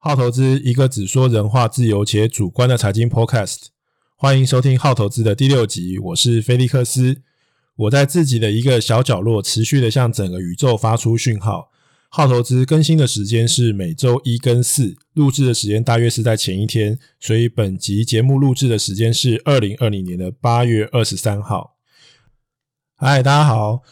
好投资，一个只说人话、自由且主观的财经 Podcast。欢迎收听好投资的第六集，我是菲利克斯。我在自己的一个小角落，持续的向整个宇宙发出讯号。好投资更新的时间是每周一跟四，录制的时间大约是在前一天，所以本集节目录制的时间是二零二零年的八月二十三号。嗨，大家好。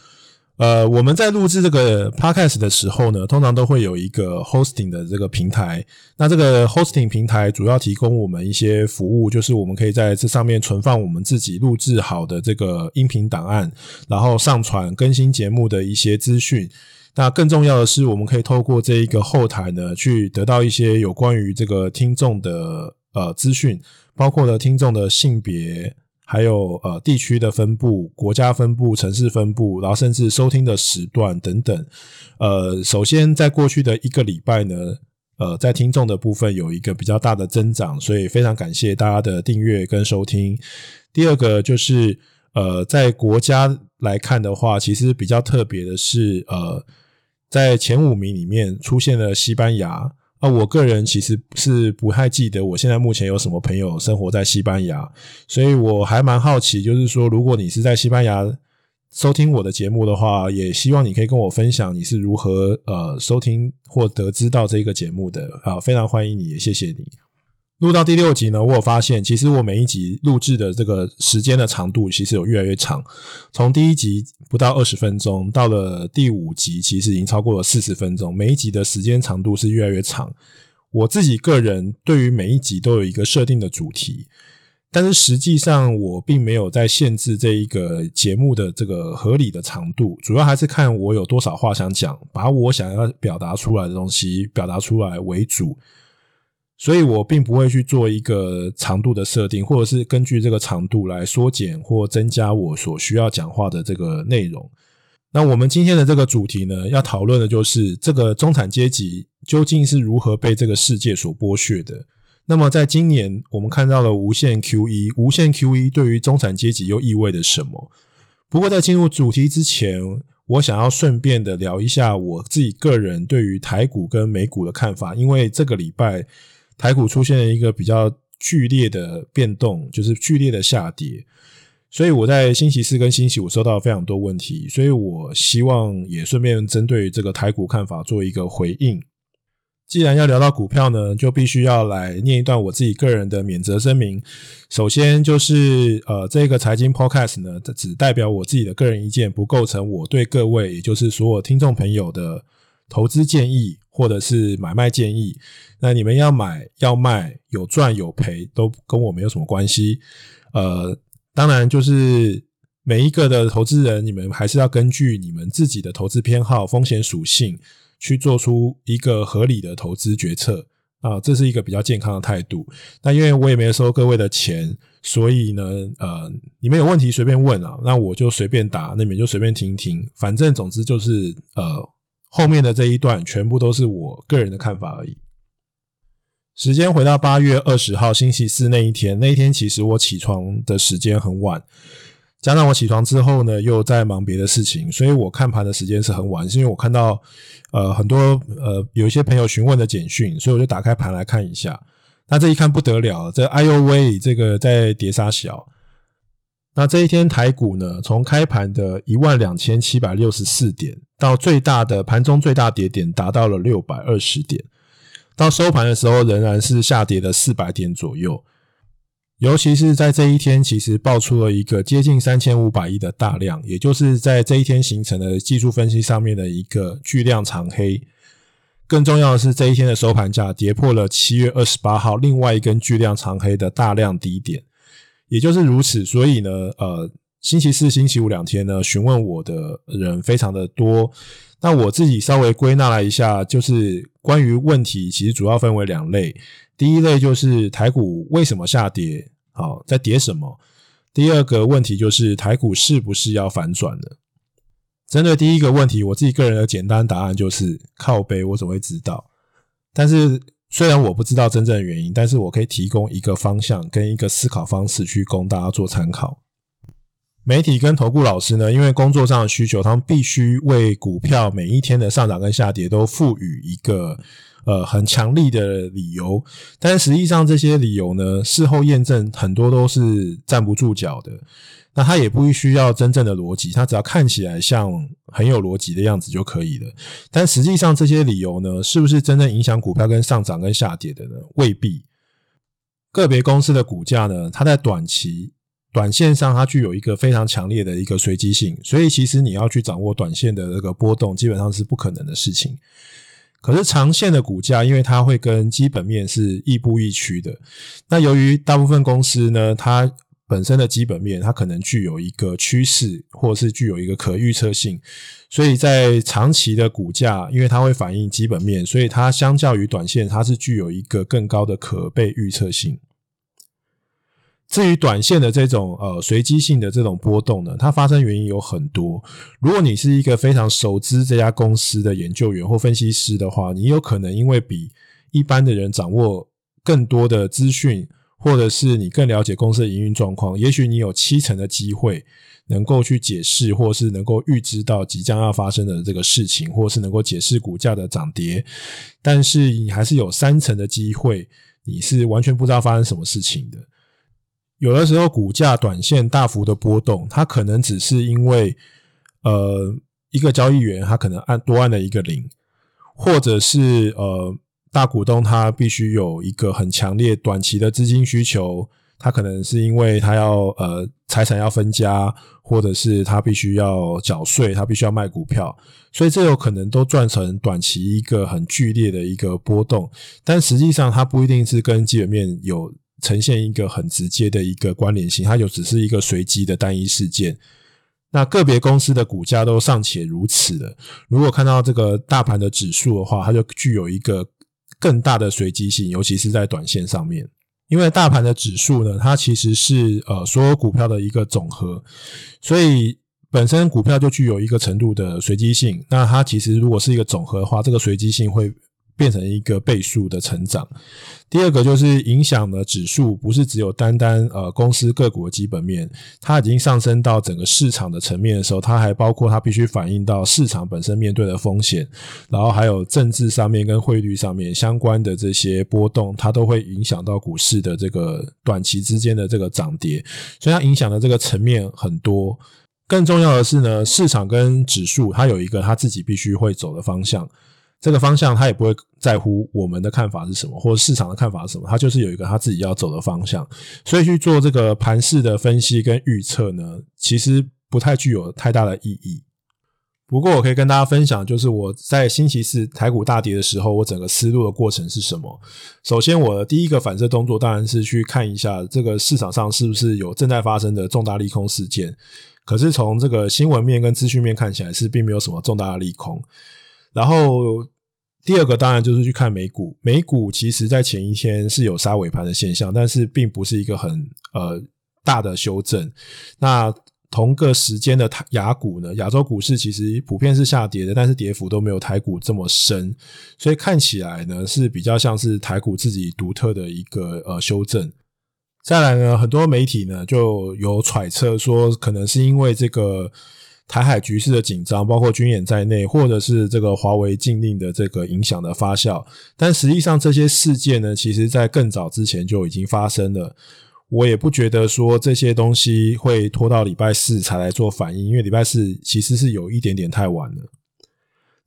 呃，我们在录制这个 podcast 的时候呢，通常都会有一个 hosting 的这个平台。那这个 hosting 平台主要提供我们一些服务，就是我们可以在这上面存放我们自己录制好的这个音频档案，然后上传更新节目的一些资讯。那更重要的是，我们可以透过这一个后台呢，去得到一些有关于这个听众的呃资讯，包括了听众的性别。还有呃地区的分布、国家分布、城市分布，然后甚至收听的时段等等。呃，首先在过去的一个礼拜呢，呃，在听众的部分有一个比较大的增长，所以非常感谢大家的订阅跟收听。第二个就是呃，在国家来看的话，其实比较特别的是，呃，在前五名里面出现了西班牙。啊，我个人其实是不太记得我现在目前有什么朋友生活在西班牙，所以我还蛮好奇，就是说，如果你是在西班牙收听我的节目的话，也希望你可以跟我分享你是如何呃收听或得知到这个节目的啊，非常欢迎你，也谢谢你。录到第六集呢，我有发现，其实我每一集录制的这个时间的长度其实有越来越长。从第一集不到二十分钟，到了第五集，其实已经超过了四十分钟。每一集的时间长度是越来越长。我自己个人对于每一集都有一个设定的主题，但是实际上我并没有在限制这一个节目的这个合理的长度，主要还是看我有多少话想讲，把我想要表达出来的东西表达出来为主。所以我并不会去做一个长度的设定，或者是根据这个长度来缩减或增加我所需要讲话的这个内容。那我们今天的这个主题呢，要讨论的就是这个中产阶级究竟是如何被这个世界所剥削的。那么在今年，我们看到了无限 QE，无限 QE 对于中产阶级又意味着什么？不过在进入主题之前，我想要顺便的聊一下我自己个人对于台股跟美股的看法，因为这个礼拜。台股出现了一个比较剧烈的变动，就是剧烈的下跌，所以我在星期四跟星期五收到非常多问题，所以我希望也顺便针对这个台股看法做一个回应。既然要聊到股票呢，就必须要来念一段我自己个人的免责声明。首先就是呃，这个财经 Podcast 呢，只代表我自己的个人意见，不构成我对各位，也就是所有听众朋友的投资建议。或者是买卖建议，那你们要买要卖，有赚有赔，都跟我没有什么关系。呃，当然就是每一个的投资人，你们还是要根据你们自己的投资偏好、风险属性去做出一个合理的投资决策啊，这是一个比较健康的态度。那因为我也没收各位的钱，所以呢，呃，你们有问题随便问啊，那我就随便答，那你们就随便听听，反正总之就是呃。后面的这一段全部都是我个人的看法而已。时间回到八月二十号星期四那一天，那一天其实我起床的时间很晚，加上我起床之后呢，又在忙别的事情，所以我看盘的时间是很晚。是因为我看到呃很多呃有一些朋友询问的简讯，所以我就打开盘来看一下。那这一看不得了，这哎呦喂，这个在跌杀小。那这一天台股呢，从开盘的一万两千七百六十四点，到最大的盘中最大跌点达到了六百二十点，到收盘的时候仍然是下跌了四百点左右。尤其是在这一天，其实爆出了一个接近三千五百亿的大量，也就是在这一天形成的技术分析上面的一个巨量长黑。更重要的是，这一天的收盘价跌破了七月二十八号另外一根巨量长黑的大量低点。也就是如此，所以呢，呃，星期四、星期五两天呢，询问我的人非常的多。那我自己稍微归纳了一下，就是关于问题，其实主要分为两类。第一类就是台股为什么下跌？好，在跌什么？第二个问题就是台股是不是要反转了？针对第一个问题，我自己个人的简单答案就是靠背，我怎么会知道？但是。虽然我不知道真正的原因，但是我可以提供一个方向跟一个思考方式去供大家做参考。媒体跟投顾老师呢，因为工作上的需求，他们必须为股票每一天的上涨跟下跌都赋予一个呃很强力的理由，但实际上这些理由呢，事后验证很多都是站不住脚的。那它也不需要真正的逻辑，它只要看起来像很有逻辑的样子就可以了。但实际上这些理由呢，是不是真正影响股票跟上涨跟下跌的呢？未必。个别公司的股价呢，它在短期、短线上它具有一个非常强烈的一个随机性，所以其实你要去掌握短线的这个波动，基本上是不可能的事情。可是长线的股价，因为它会跟基本面是亦步亦趋的。那由于大部分公司呢，它本身的基本面，它可能具有一个趋势，或是具有一个可预测性，所以在长期的股价，因为它会反映基本面，所以它相较于短线，它是具有一个更高的可被预测性。至于短线的这种呃随机性的这种波动呢，它发生原因有很多。如果你是一个非常熟知这家公司的研究员或分析师的话，你有可能因为比一般的人掌握更多的资讯。或者是你更了解公司的营运状况，也许你有七成的机会能够去解释，或是能够预知到即将要发生的这个事情，或是能够解释股价的涨跌。但是你还是有三成的机会，你是完全不知道发生什么事情的。有的时候股价短线大幅的波动，它可能只是因为呃一个交易员他可能按多按了一个零，或者是呃。大股东他必须有一个很强烈短期的资金需求，他可能是因为他要呃财产要分家，或者是他必须要缴税，他必须要卖股票，所以这有可能都赚成短期一个很剧烈的一个波动，但实际上它不一定是跟基本面有呈现一个很直接的一个关联性，它就只是一个随机的单一事件。那个别公司的股价都尚且如此了，如果看到这个大盘的指数的话，它就具有一个。更大的随机性，尤其是在短线上面，因为大盘的指数呢，它其实是呃所有股票的一个总和，所以本身股票就具有一个程度的随机性。那它其实如果是一个总和的话，这个随机性会。变成一个倍数的成长。第二个就是影响的指数，不是只有单单呃公司个股基本面，它已经上升到整个市场的层面的时候，它还包括它必须反映到市场本身面对的风险，然后还有政治上面跟汇率上面相关的这些波动，它都会影响到股市的这个短期之间的这个涨跌，所以它影响的这个层面很多。更重要的是呢，市场跟指数它有一个它自己必须会走的方向。这个方向，他也不会在乎我们的看法是什么，或者市场的看法是什么，他就是有一个他自己要走的方向，所以去做这个盘势的分析跟预测呢，其实不太具有太大的意义。不过，我可以跟大家分享，就是我在星期四台股大跌的时候，我整个思路的过程是什么？首先，我的第一个反射动作当然是去看一下这个市场上是不是有正在发生的重大利空事件。可是从这个新闻面跟资讯面看起来，是并没有什么重大的利空。然后第二个当然就是去看美股，美股其实在前一天是有杀尾盘的现象，但是并不是一个很呃大的修正。那同个时间的台亚股呢，亚洲股市其实普遍是下跌的，但是跌幅都没有台股这么深，所以看起来呢是比较像是台股自己独特的一个呃修正。再来呢，很多媒体呢就有揣测说，可能是因为这个。台海局势的紧张，包括军演在内，或者是这个华为禁令的这个影响的发酵，但实际上这些事件呢，其实在更早之前就已经发生了。我也不觉得说这些东西会拖到礼拜四才来做反应，因为礼拜四其实是有一点点太晚了。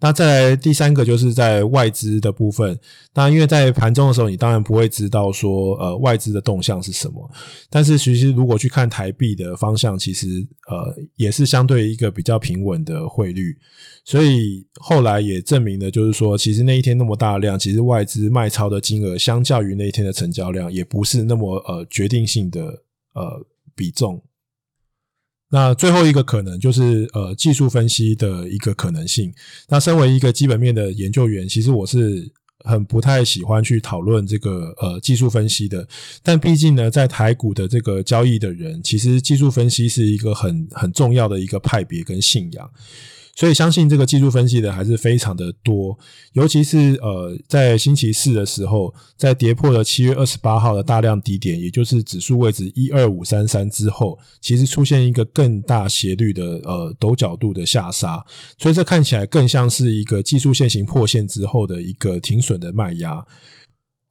那再来第三个就是在外资的部分，那因为在盘中的时候，你当然不会知道说呃外资的动向是什么，但是其实如果去看台币的方向，其实呃也是相对一个比较平稳的汇率，所以后来也证明了，就是说其实那一天那么大量，其实外资卖超的金额相较于那一天的成交量，也不是那么呃决定性的呃比重。那最后一个可能就是呃技术分析的一个可能性。那身为一个基本面的研究员，其实我是很不太喜欢去讨论这个呃技术分析的。但毕竟呢，在台股的这个交易的人，其实技术分析是一个很很重要的一个派别跟信仰。所以相信这个技术分析的还是非常的多，尤其是呃在星期四的时候，在跌破了七月二十八号的大量低点，也就是指数位置一二五三三之后，其实出现一个更大斜率的呃陡角度的下杀，所以这看起来更像是一个技术线型破线之后的一个停损的卖压。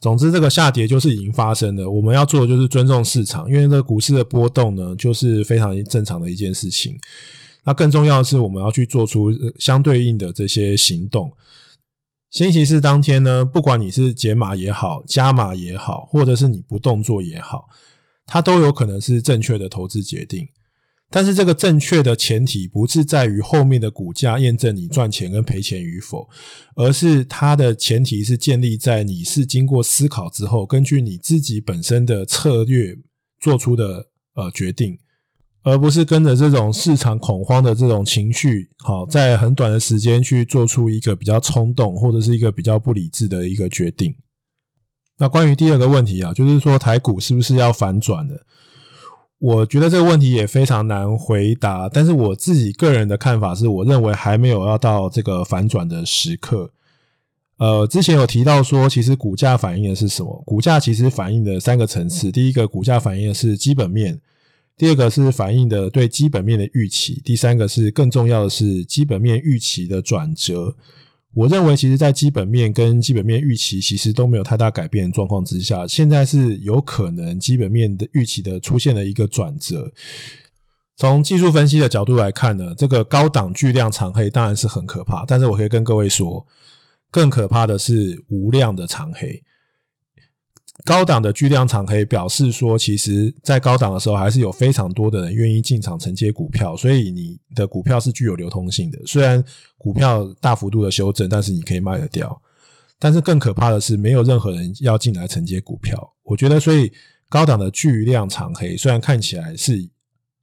总之，这个下跌就是已经发生了。我们要做的就是尊重市场，因为这个股市的波动呢，就是非常正常的一件事情。那更重要的是，我们要去做出相对应的这些行动。星期四当天呢，不管你是解码也好，加码也好，或者是你不动作也好，它都有可能是正确的投资决定。但是这个正确的前提不是在于后面的股价验证你赚钱跟赔钱与否，而是它的前提是建立在你是经过思考之后，根据你自己本身的策略做出的呃决定，而不是跟着这种市场恐慌的这种情绪，好，在很短的时间去做出一个比较冲动或者是一个比较不理智的一个决定。那关于第二个问题啊，就是说台股是不是要反转的？我觉得这个问题也非常难回答，但是我自己个人的看法是，我认为还没有要到这个反转的时刻。呃，之前有提到说，其实股价反映的是什么？股价其实反映的三个层次，第一个，股价反映的是基本面；第二个是反映的对基本面的预期；第三个是更重要的是基本面预期的转折。我认为，其实，在基本面跟基本面预期其实都没有太大改变的状况之下，现在是有可能基本面的预期的出现了一个转折。从技术分析的角度来看呢，这个高档巨量长黑当然是很可怕，但是我可以跟各位说，更可怕的是无量的长黑。高档的巨量长黑表示说，其实在高档的时候，还是有非常多的人愿意进场承接股票，所以你的股票是具有流通性的。虽然股票大幅度的修正，但是你可以卖得掉。但是更可怕的是，没有任何人要进来承接股票。我觉得，所以高档的巨量长黑虽然看起来是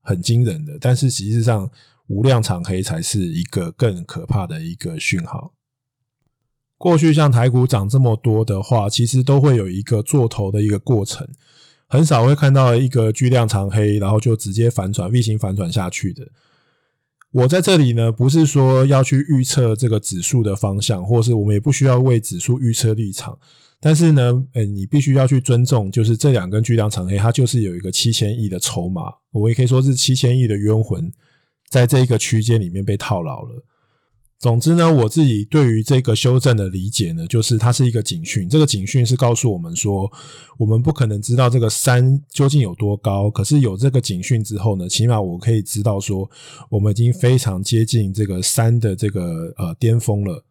很惊人的，但是实际上无量长黑才是一个更可怕的一个讯号。过去像台股涨这么多的话，其实都会有一个做头的一个过程，很少会看到一个巨量长黑，然后就直接反转 V 型反转下去的。我在这里呢，不是说要去预测这个指数的方向，或是我们也不需要为指数预测立场，但是呢，诶，你必须要去尊重，就是这两根巨量长黑，它就是有一个七千亿的筹码，我也可以说是七千亿的冤魂，在这一个区间里面被套牢了。总之呢，我自己对于这个修正的理解呢，就是它是一个警讯。这个警讯是告诉我们说，我们不可能知道这个山究竟有多高，可是有这个警讯之后呢，起码我可以知道说，我们已经非常接近这个山的这个呃巅峰了。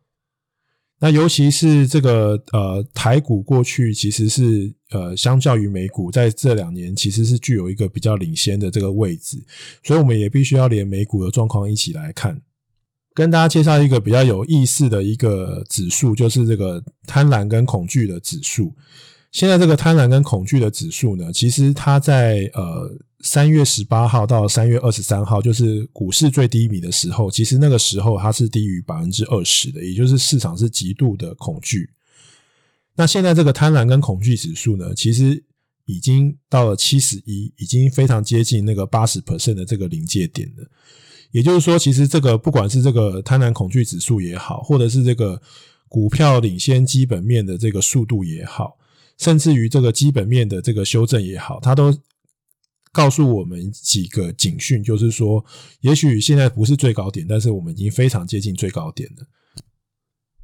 那尤其是这个呃台股过去其实是呃相较于美股在这两年其实是具有一个比较领先的这个位置，所以我们也必须要连美股的状况一起来看。跟大家介绍一个比较有意思的一个指数，就是这个贪婪跟恐惧的指数。现在这个贪婪跟恐惧的指数呢，其实它在呃三月十八号到三月二十三号，就是股市最低迷的时候，其实那个时候它是低于百分之二十的，也就是市场是极度的恐惧。那现在这个贪婪跟恐惧指数呢，其实已经到了七十一，已经非常接近那个八十 percent 的这个临界点了。也就是说，其实这个不管是这个贪婪恐惧指数也好，或者是这个股票领先基本面的这个速度也好，甚至于这个基本面的这个修正也好，它都告诉我们几个警讯，就是说，也许现在不是最高点，但是我们已经非常接近最高点了。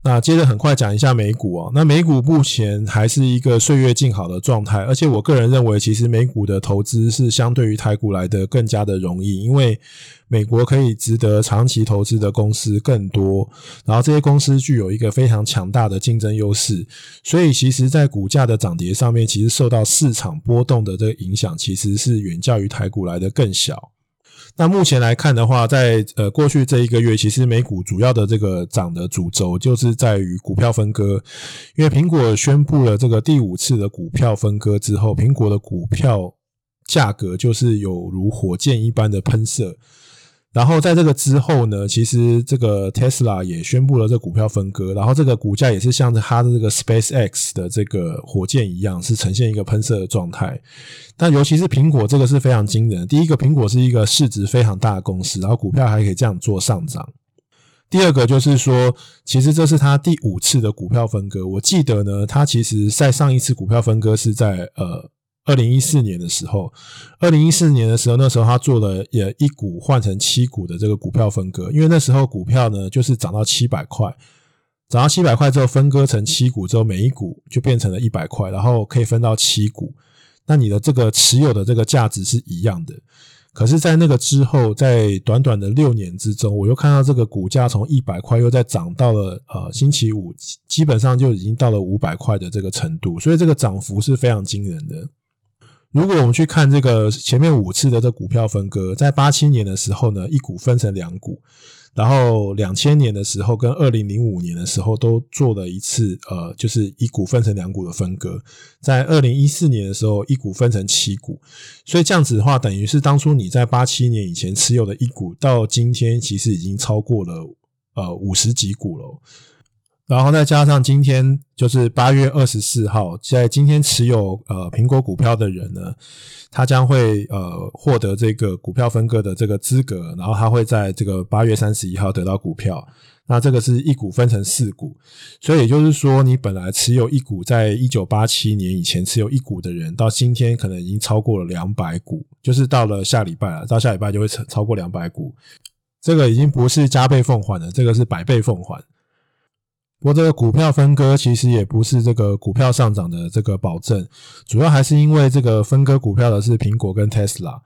那接着很快讲一下美股啊，那美股目前还是一个岁月静好的状态，而且我个人认为，其实美股的投资是相对于台股来的更加的容易，因为美国可以值得长期投资的公司更多，然后这些公司具有一个非常强大的竞争优势，所以其实在股价的涨跌上面，其实受到市场波动的这个影响，其实是远较于台股来的更小。那目前来看的话，在呃过去这一个月，其实美股主要的这个涨的主轴就是在于股票分割，因为苹果宣布了这个第五次的股票分割之后，苹果的股票价格就是有如火箭一般的喷射。然后在这个之后呢，其实这个 Tesla 也宣布了这股票分割，然后这个股价也是像它的这个 SpaceX 的这个火箭一样，是呈现一个喷射的状态。但尤其是苹果这个是非常惊人。第一个，苹果是一个市值非常大的公司，然后股票还可以这样做上涨。第二个就是说，其实这是他第五次的股票分割。我记得呢，他其实在上一次股票分割是在呃二零一四年的时候。二零一四年的时候，那时候他做了也一股换成七股的这个股票分割，因为那时候股票呢就是涨到七百块，涨到七百块之后分割成七股之后，每一股就变成了一百块，然后可以分到七股。那你的这个持有的这个价值是一样的。可是，在那个之后，在短短的六年之中，我又看到这个股价从一百块又再涨到了呃星期五，基本上就已经到了五百块的这个程度，所以这个涨幅是非常惊人的。如果我们去看这个前面五次的这股票分割，在八七年的时候呢，一股分成两股。然后两千年的时候跟二零零五年的时候都做了一次，呃，就是一股分成两股的分割。在二零一四年的时候，一股分成七股，所以这样子的话，等于是当初你在八七年以前持有的一股，到今天其实已经超过了呃五十几股了。然后再加上今天就是八月二十四号，在今天持有呃苹果股票的人呢，他将会呃获得这个股票分割的这个资格，然后他会在这个八月三十一号得到股票。那这个是一股分成四股，所以也就是说，你本来持有一股，在一九八七年以前持有一股的人，到今天可能已经超过了两百股，就是到了下礼拜了，到下礼拜就会超超过两百股。这个已经不是加倍奉还了，这个是百倍奉还。不过，这个股票分割其实也不是这个股票上涨的这个保证，主要还是因为这个分割股票的是苹果跟 Tesla。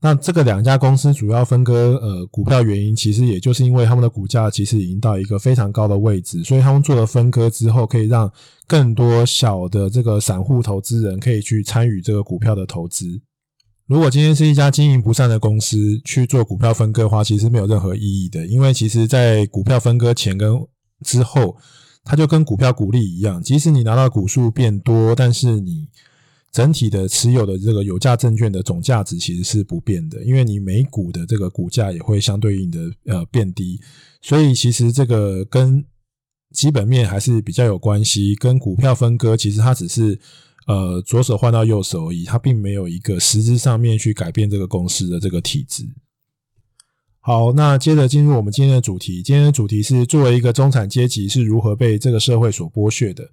那这个两家公司主要分割呃股票原因，其实也就是因为他们的股价其实已经到一个非常高的位置，所以他们做了分割之后，可以让更多小的这个散户投资人可以去参与这个股票的投资。如果今天是一家经营不善的公司去做股票分割的话，其实没有任何意义的，因为其实在股票分割前跟之后，它就跟股票股利一样，即使你拿到股数变多，但是你整体的持有的这个有价证券的总价值其实是不变的，因为你每股的这个股价也会相对应的呃变低，所以其实这个跟基本面还是比较有关系。跟股票分割，其实它只是呃左手换到右手而已，它并没有一个实质上面去改变这个公司的这个体质。好，那接着进入我们今天的主题。今天的主题是作为一个中产阶级是如何被这个社会所剥削的。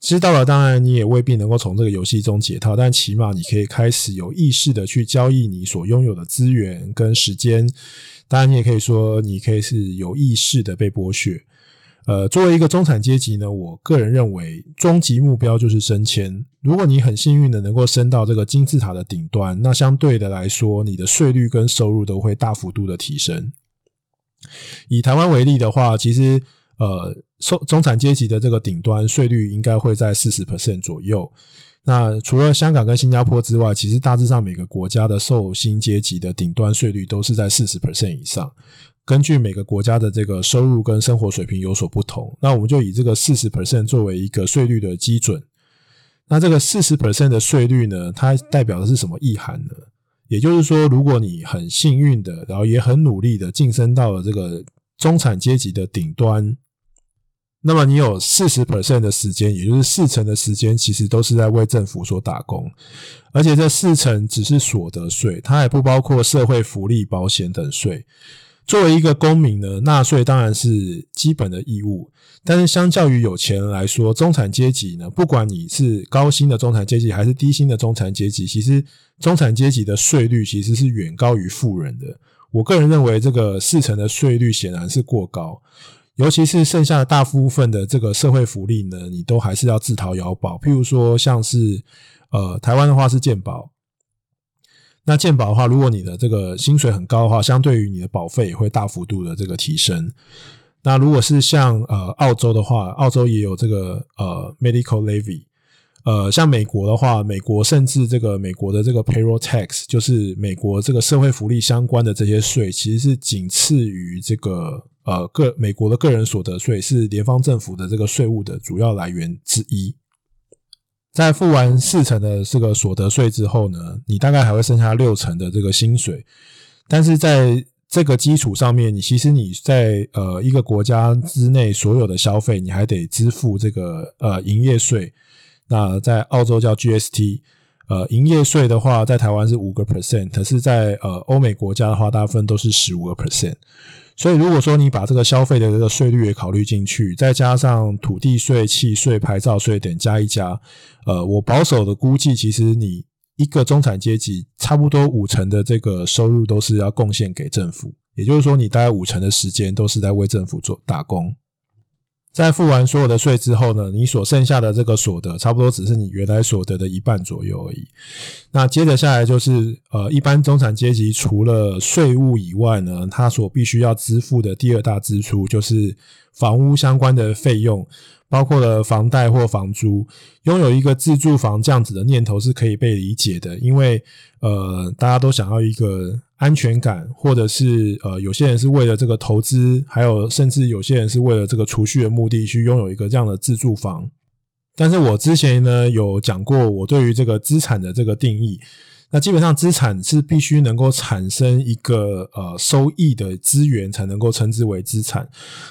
知道了，当然你也未必能够从这个游戏中解套，但起码你可以开始有意识的去交易你所拥有的资源跟时间。当然，你也可以说你可以是有意识的被剥削。呃，作为一个中产阶级呢，我个人认为终极目标就是升迁。如果你很幸运的能够升到这个金字塔的顶端，那相对的来说，你的税率跟收入都会大幅度的提升。以台湾为例的话，其实呃，中中产阶级的这个顶端税率应该会在四十 percent 左右。那除了香港跟新加坡之外，其实大致上每个国家的受薪阶级的顶端税率都是在四十 percent 以上。根据每个国家的这个收入跟生活水平有所不同，那我们就以这个四十 percent 作为一个税率的基准。那这个四十 percent 的税率呢，它代表的是什么意涵呢？也就是说，如果你很幸运的，然后也很努力的晋升到了这个中产阶级的顶端，那么你有四十 percent 的时间，也就是四成的时间，其实都是在为政府所打工，而且这四成只是所得税，它还不包括社会福利、保险等税。作为一个公民呢，纳税当然是基本的义务。但是相较于有钱人来说，中产阶级呢，不管你是高薪的中产阶级还是低薪的中产阶级，其实中产阶级的税率其实是远高于富人的。我个人认为，这个四成的税率显然是过高，尤其是剩下的大部分的这个社会福利呢，你都还是要自掏腰包。譬如说，像是呃台湾的话是健保。那健保的话，如果你的这个薪水很高的话，相对于你的保费也会大幅度的这个提升。那如果是像呃澳洲的话，澳洲也有这个呃 medical levy。呃，像美国的话，美国甚至这个美国的这个 payroll tax，就是美国这个社会福利相关的这些税，其实是仅次于这个呃个美国的个人所得税，是联邦政府的这个税务的主要来源之一。在付完四成的这个所得税之后呢，你大概还会剩下六成的这个薪水，但是在这个基础上面，你其实你在呃一个国家之内所有的消费，你还得支付这个呃营业税。那在澳洲叫 GST，呃营业税的话，在台湾是五个 percent，可是在呃欧美国家的话，大部分都是十五个 percent。所以如果说你把这个消费的这个税率也考虑进去，再加上土地税、契税、牌照税等加一加，呃，我保守的估计，其实你一个中产阶级差不多五成的这个收入都是要贡献给政府，也就是说，你大概五成的时间都是在为政府做打工。在付完所有的税之后呢，你所剩下的这个所得，差不多只是你原来所得的一半左右而已。那接着下来就是，呃，一般中产阶级除了税务以外呢，他所必须要支付的第二大支出就是房屋相关的费用。包括了房贷或房租，拥有一个自住房这样子的念头是可以被理解的，因为呃，大家都想要一个安全感，或者是呃，有些人是为了这个投资，还有甚至有些人是为了这个储蓄的目的去拥有一个这样的自住房。但是我之前呢有讲过，我对于这个资产的这个定义。那基本上资产是必须能够产生一个呃收益的资源才能够称之为资产，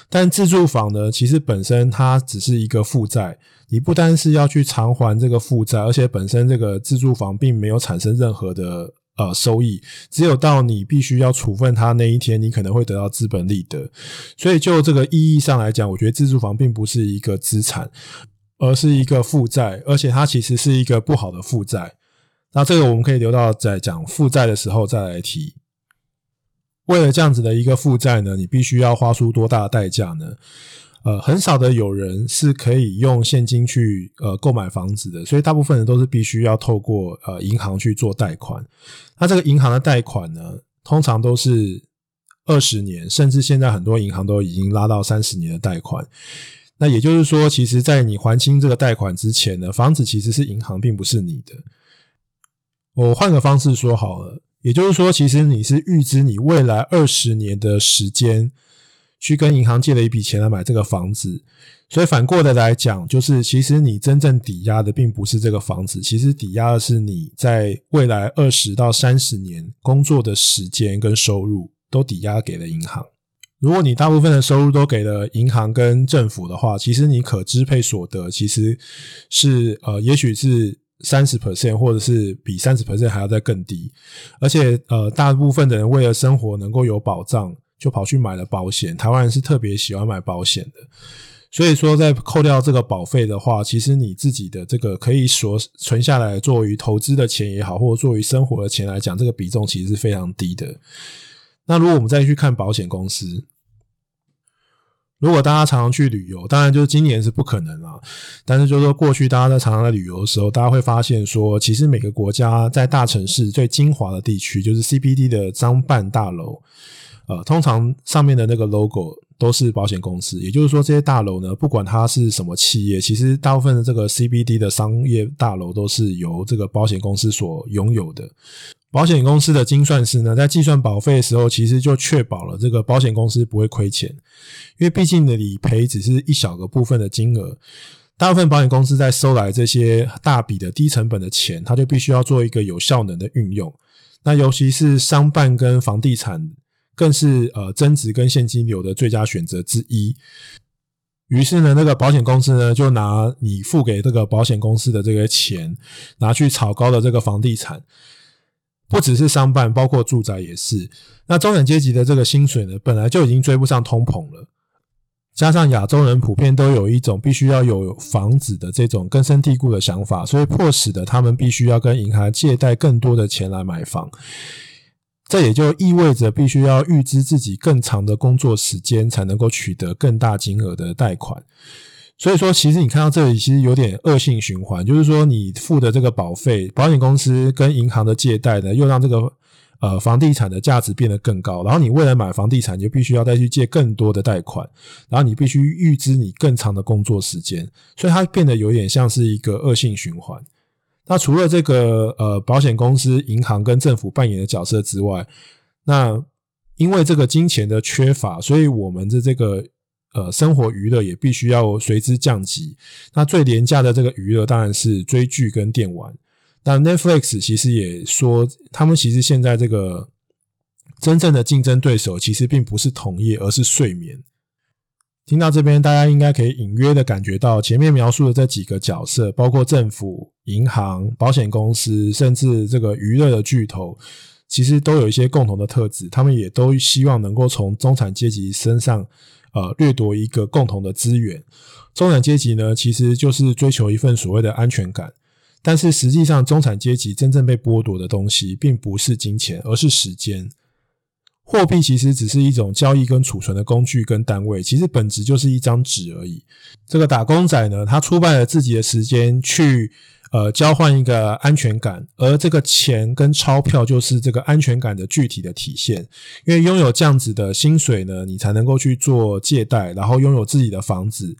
但自住房呢，其实本身它只是一个负债，你不单是要去偿还这个负债，而且本身这个自住房并没有产生任何的呃收益，只有到你必须要处分它那一天，你可能会得到资本利得。所以就这个意义上来讲，我觉得自住房并不是一个资产，而是一个负债，而且它其实是一个不好的负债。那这个我们可以留到在讲负债的时候再来提。为了这样子的一个负债呢，你必须要花出多大的代价呢？呃，很少的有人是可以用现金去呃购买房子的，所以大部分人都是必须要透过呃银行去做贷款。那这个银行的贷款呢，通常都是二十年，甚至现在很多银行都已经拉到三十年的贷款。那也就是说，其实在你还清这个贷款之前呢，房子其实是银行，并不是你的。我换个方式说好了，也就是说，其实你是预支你未来二十年的时间，去跟银行借了一笔钱来买这个房子，所以反过来来讲，就是其实你真正抵押的并不是这个房子，其实抵押的是你在未来二十到三十年工作的时间跟收入都抵押给了银行。如果你大部分的收入都给了银行跟政府的话，其实你可支配所得其实是呃，也许是。三十 percent，或者是比三十 percent 还要再更低，而且呃，大部分的人为了生活能够有保障，就跑去买了保险。台湾人是特别喜欢买保险的，所以说在扣掉这个保费的话，其实你自己的这个可以所存下来作为投资的钱也好，或者作为生活的钱来讲，这个比重其实是非常低的。那如果我们再去看保险公司。如果大家常常去旅游，当然就是今年是不可能了。但是就是说，过去大家在常常在旅游的时候，大家会发现说，其实每个国家在大城市最精华的地区，就是 CBD 的商办大楼，呃，通常上面的那个 logo 都是保险公司。也就是说，这些大楼呢，不管它是什么企业，其实大部分的这个 CBD 的商业大楼都是由这个保险公司所拥有的。保险公司的精算师呢，在计算保费的时候，其实就确保了这个保险公司不会亏钱，因为毕竟的理赔只是一小个部分的金额，大部分保险公司在收来这些大笔的低成本的钱，它就必须要做一个有效能的运用。那尤其是商办跟房地产，更是呃增值跟现金流的最佳选择之一。于是呢，那个保险公司呢，就拿你付给这个保险公司的这个钱，拿去炒高了这个房地产。不只是商办，包括住宅也是。那中产阶级的这个薪水呢，本来就已经追不上通膨了，加上亚洲人普遍都有一种必须要有房子的这种根深蒂固的想法，所以迫使的他们必须要跟银行借贷更多的钱来买房。这也就意味着必须要预支自己更长的工作时间，才能够取得更大金额的贷款。所以说，其实你看到这里，其实有点恶性循环，就是说，你付的这个保费，保险公司跟银行的借贷呢，又让这个呃房地产的价值变得更高，然后你为了买房地产，就必须要再去借更多的贷款，然后你必须预支你更长的工作时间，所以它变得有点像是一个恶性循环。那除了这个呃保险公司、银行跟政府扮演的角色之外，那因为这个金钱的缺乏，所以我们的这个。呃，生活娱乐也必须要随之降级。那最廉价的这个娱乐当然是追剧跟电玩。但 Netflix 其实也说，他们其实现在这个真正的竞争对手其实并不是同业，而是睡眠。听到这边，大家应该可以隐约的感觉到，前面描述的这几个角色，包括政府、银行、保险公司，甚至这个娱乐的巨头，其实都有一些共同的特质，他们也都希望能够从中产阶级身上，呃，掠夺一个共同的资源。中产阶级呢，其实就是追求一份所谓的安全感，但是实际上，中产阶级真正被剥夺的东西，并不是金钱，而是时间。货币其实只是一种交易跟储存的工具跟单位，其实本质就是一张纸而已。这个打工仔呢，他出卖了自己的时间去。呃，交换一个安全感，而这个钱跟钞票就是这个安全感的具体的体现。因为拥有这样子的薪水呢，你才能够去做借贷，然后拥有自己的房子。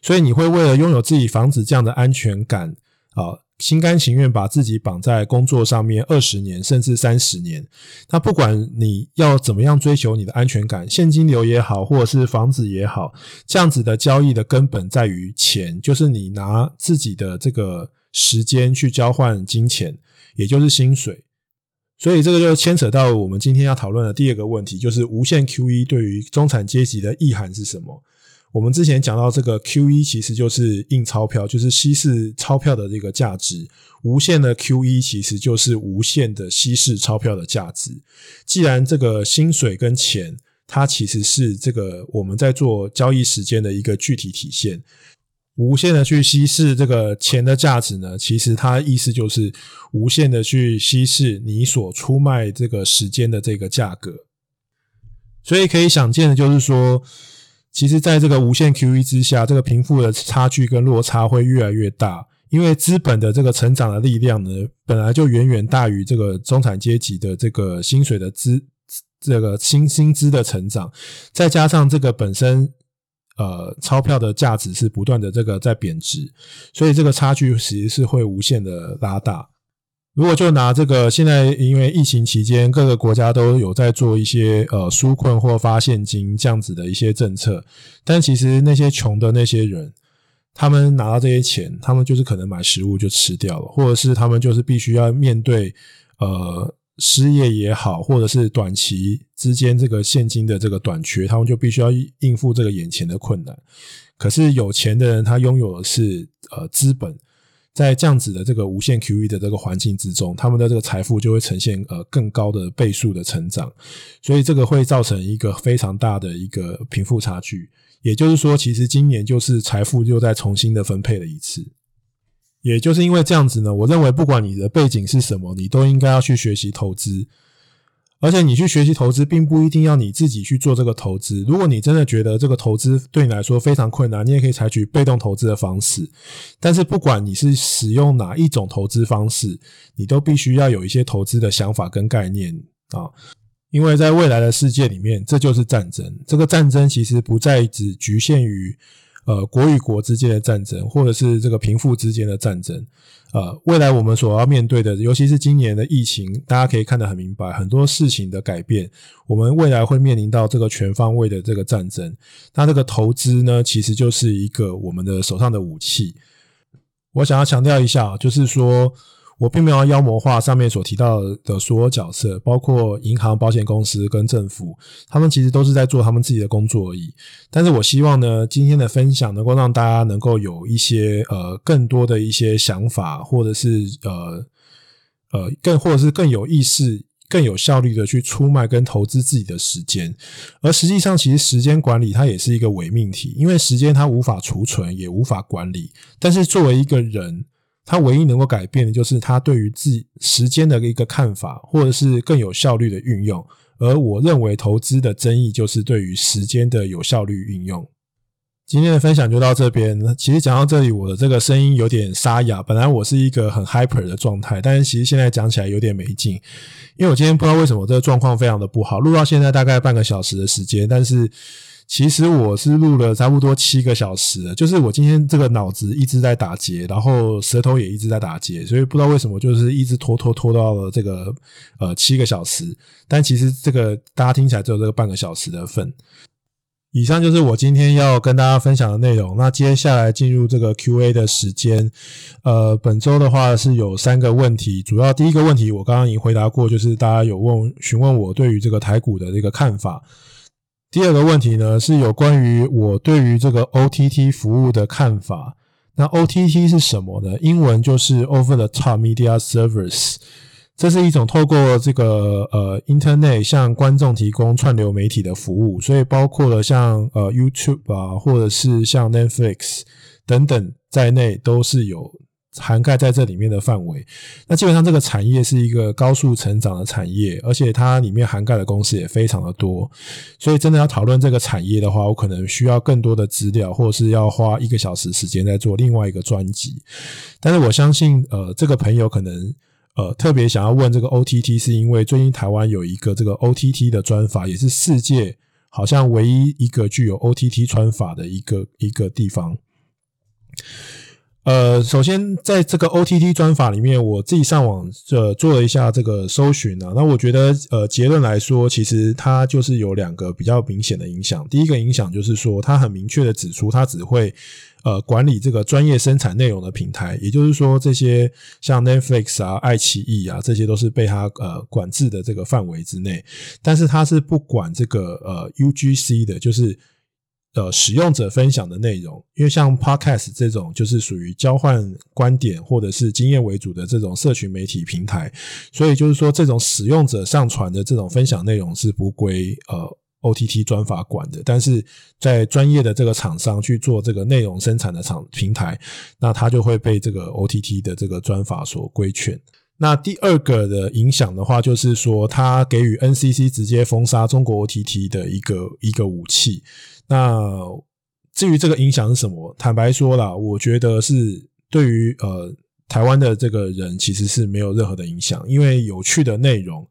所以你会为了拥有自己房子这样的安全感啊，心甘情愿把自己绑在工作上面二十年甚至三十年。那不管你要怎么样追求你的安全感，现金流也好，或者是房子也好，这样子的交易的根本在于钱，就是你拿自己的这个。时间去交换金钱，也就是薪水，所以这个就牵扯到我们今天要讨论的第二个问题，就是无限 QE 对于中产阶级的意涵是什么？我们之前讲到这个 QE 其实就是印钞票，就是稀释钞票的这个价值。无限的 QE 其实就是无限的稀释钞票的价值。既然这个薪水跟钱，它其实是这个我们在做交易时间的一个具体体现。无限的去稀释这个钱的价值呢，其实它意思就是无限的去稀释你所出卖这个时间的这个价格。所以可以想见的就是说，其实在这个无限 QE 之下，这个贫富的差距跟落差会越来越大，因为资本的这个成长的力量呢，本来就远远大于这个中产阶级的这个薪水的资这个薪薪资的成长，再加上这个本身。呃，钞票的价值是不断的这个在贬值，所以这个差距其实是会无限的拉大。如果就拿这个现在因为疫情期间各个国家都有在做一些呃纾困或发现金这样子的一些政策，但其实那些穷的那些人，他们拿到这些钱，他们就是可能买食物就吃掉了，或者是他们就是必须要面对呃。失业也好，或者是短期之间这个现金的这个短缺，他们就必须要应付这个眼前的困难。可是有钱的人，他拥有的是呃资本，在这样子的这个无限 QE 的这个环境之中，他们的这个财富就会呈现呃更高的倍数的成长，所以这个会造成一个非常大的一个贫富差距。也就是说，其实今年就是财富又再重新的分配了一次。也就是因为这样子呢，我认为不管你的背景是什么，你都应该要去学习投资。而且你去学习投资，并不一定要你自己去做这个投资。如果你真的觉得这个投资对你来说非常困难，你也可以采取被动投资的方式。但是不管你是使用哪一种投资方式，你都必须要有一些投资的想法跟概念啊。因为在未来的世界里面，这就是战争。这个战争其实不再只局限于。呃，国与国之间的战争，或者是这个贫富之间的战争，呃，未来我们所要面对的，尤其是今年的疫情，大家可以看得很明白，很多事情的改变，我们未来会面临到这个全方位的这个战争。那这个投资呢，其实就是一个我们的手上的武器。我想要强调一下，就是说。我并没有妖魔化上面所提到的所有角色，包括银行、保险公司跟政府，他们其实都是在做他们自己的工作而已。但是我希望呢，今天的分享能够让大家能够有一些呃更多的一些想法，或者是呃呃更或者是更有意识、更有效率的去出卖跟投资自己的时间。而实际上，其实时间管理它也是一个伪命题，因为时间它无法储存，也无法管理。但是作为一个人，他唯一能够改变的，就是他对于自时间的一个看法，或者是更有效率的运用。而我认为投资的争议，就是对于时间的有效率运用。今天的分享就到这边。其实讲到这里，我的这个声音有点沙哑。本来我是一个很 hyper 的状态，但是其实现在讲起来有点没劲，因为我今天不知道为什么这个状况非常的不好。录到现在大概半个小时的时间，但是。其实我是录了差不多七个小时，就是我今天这个脑子一直在打结，然后舌头也一直在打结，所以不知道为什么就是一直拖拖拖到了这个呃七个小时，但其实这个大家听起来只有这个半个小时的份。以上就是我今天要跟大家分享的内容。那接下来进入这个 Q&A 的时间，呃，本周的话是有三个问题，主要第一个问题我刚刚已经回答过，就是大家有问询问我对于这个台股的这个看法。第二个问题呢，是有关于我对于这个 OTT 服务的看法。那 OTT 是什么呢？英文就是 Over the Top Media Service。这是一种透过这个呃 Internet 向观众提供串流媒体的服务，所以包括了像呃 YouTube 啊，或者是像 Netflix 等等在内，都是有涵盖在这里面的范围。那基本上这个产业是一个高速成长的产业，而且它里面涵盖的公司也非常的多。所以真的要讨论这个产业的话，我可能需要更多的资料，或是要花一个小时时间在做另外一个专辑。但是我相信，呃，这个朋友可能。呃，特别想要问这个 OTT，是因为最近台湾有一个这个 OTT 的专法，也是世界好像唯一一个具有 OTT 专法的一个一个地方。呃，首先在这个 OTT 专法里面，我自己上网呃做了一下这个搜寻啊，那我觉得呃结论来说，其实它就是有两个比较明显的影响。第一个影响就是说，它很明确的指出，它只会呃管理这个专业生产内容的平台，也就是说，这些像 Netflix 啊、爱奇艺啊，这些都是被它呃管制的这个范围之内，但是它是不管这个呃 UGC 的，就是。呃，使用者分享的内容，因为像 Podcast 这种就是属于交换观点或者是经验为主的这种社群媒体平台，所以就是说，这种使用者上传的这种分享内容是不归呃 OTT 专法管的。但是在专业的这个厂商去做这个内容生产的厂平台，那它就会被这个 OTT 的这个专法所规劝。那第二个的影响的话，就是说，它给予 NCC 直接封杀中国 OTT 的一个一个武器。那至于这个影响是什么？坦白说啦，我觉得是对于呃台湾的这个人其实是没有任何的影响，因为有趣的内容，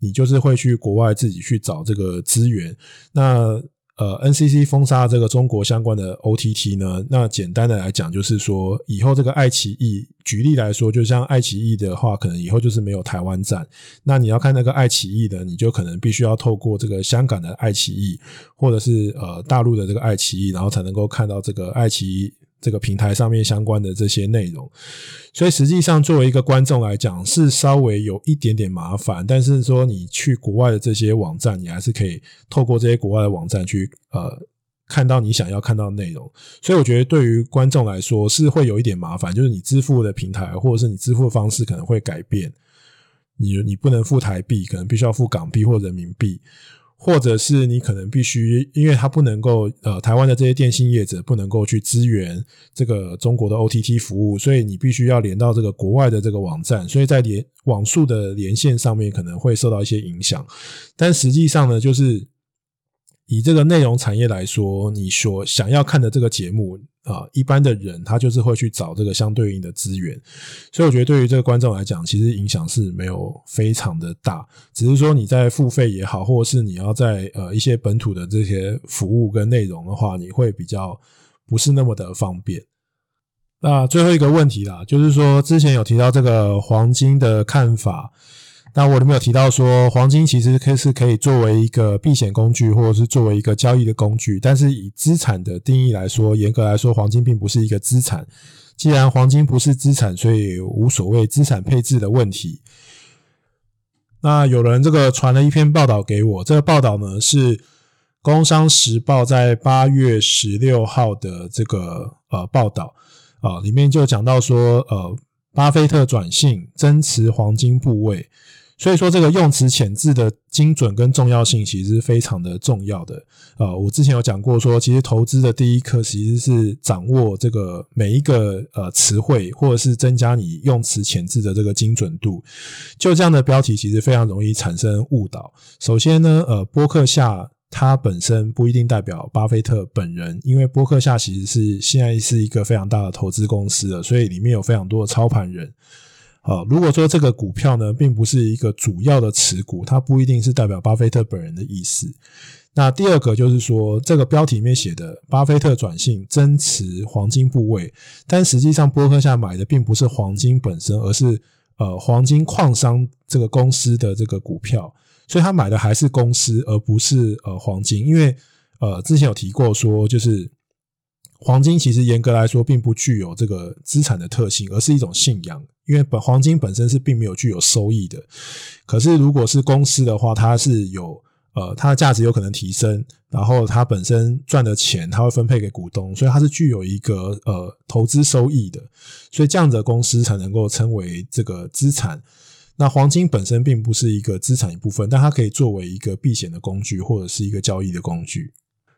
你就是会去国外自己去找这个资源。那呃，NCC 封杀这个中国相关的 OTT 呢？那简单的来讲，就是说以后这个爱奇艺，举例来说，就像爱奇艺的话，可能以后就是没有台湾站。那你要看那个爱奇艺的，你就可能必须要透过这个香港的爱奇艺，或者是呃大陆的这个爱奇艺，然后才能够看到这个爱奇艺。这个平台上面相关的这些内容，所以实际上作为一个观众来讲，是稍微有一点点麻烦。但是说你去国外的这些网站，你还是可以透过这些国外的网站去呃看到你想要看到的内容。所以我觉得对于观众来说是会有一点麻烦，就是你支付的平台或者是你支付的方式可能会改变。你你不能付台币，可能必须要付港币或人民币。或者是你可能必须，因为它不能够，呃，台湾的这些电信业者不能够去支援这个中国的 OTT 服务，所以你必须要连到这个国外的这个网站，所以在连网速的连线上面可能会受到一些影响。但实际上呢，就是以这个内容产业来说，你所想要看的这个节目。啊，一般的人他就是会去找这个相对应的资源，所以我觉得对于这个观众来讲，其实影响是没有非常的大，只是说你在付费也好，或者是你要在呃一些本土的这些服务跟内容的话，你会比较不是那么的方便。那最后一个问题啦，就是说之前有提到这个黄金的看法。那我里面有提到说，黄金其实可以是可以作为一个避险工具，或者是作为一个交易的工具。但是以资产的定义来说，严格来说，黄金并不是一个资产。既然黄金不是资产，所以无所谓资产配置的问题。那有人这个传了一篇报道给我，这个报道呢是《工商时报》在八月十六号的这个呃报道啊，里面就讲到说，呃，巴菲特转性增持黄金部位。所以说，这个用词遣字的精准跟重要性其实是非常的重要的。呃，我之前有讲过说，其实投资的第一课其实是掌握这个每一个呃词汇，或者是增加你用词遣字的这个精准度。就这样的标题，其实非常容易产生误导。首先呢，呃，波克夏它本身不一定代表巴菲特本人，因为波克夏其实是现在是一个非常大的投资公司了，所以里面有非常多的操盘人。好，如果说这个股票呢，并不是一个主要的持股，它不一定是代表巴菲特本人的意思。那第二个就是说，这个标题里面写的巴菲特转性增持黄金部位，但实际上波克夏买的并不是黄金本身，而是呃黄金矿商这个公司的这个股票，所以他买的还是公司，而不是呃黄金。因为呃之前有提过说，就是黄金其实严格来说并不具有这个资产的特性，而是一种信仰。因为本黄金本身是并没有具有收益的，可是如果是公司的话，它是有呃，它的价值有可能提升，然后它本身赚的钱，它会分配给股东，所以它是具有一个呃投资收益的，所以这样的公司才能够称为这个资产。那黄金本身并不是一个资产一部分，但它可以作为一个避险的工具，或者是一个交易的工具。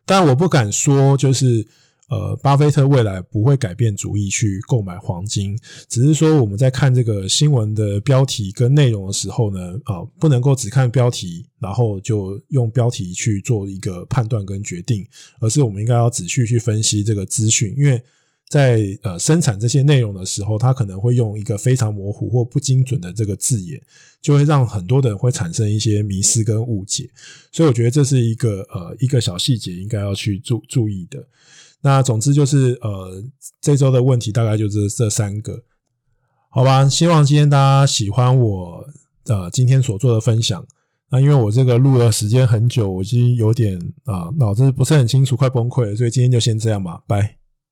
但我不敢说，就是。呃，巴菲特未来不会改变主意去购买黄金，只是说我们在看这个新闻的标题跟内容的时候呢，啊、不能够只看标题，然后就用标题去做一个判断跟决定，而是我们应该要仔细去分析这个资讯，因为在呃生产这些内容的时候，他可能会用一个非常模糊或不精准的这个字眼，就会让很多的人会产生一些迷失跟误解，所以我觉得这是一个呃一个小细节应该要去注注意的。那总之就是，呃，这周的问题大概就是这三个，好吧？希望今天大家喜欢我呃今天所做的分享。那因为我这个录了时间很久，我已经有点啊脑子不是很清楚，快崩溃了，所以今天就先这样吧，拜。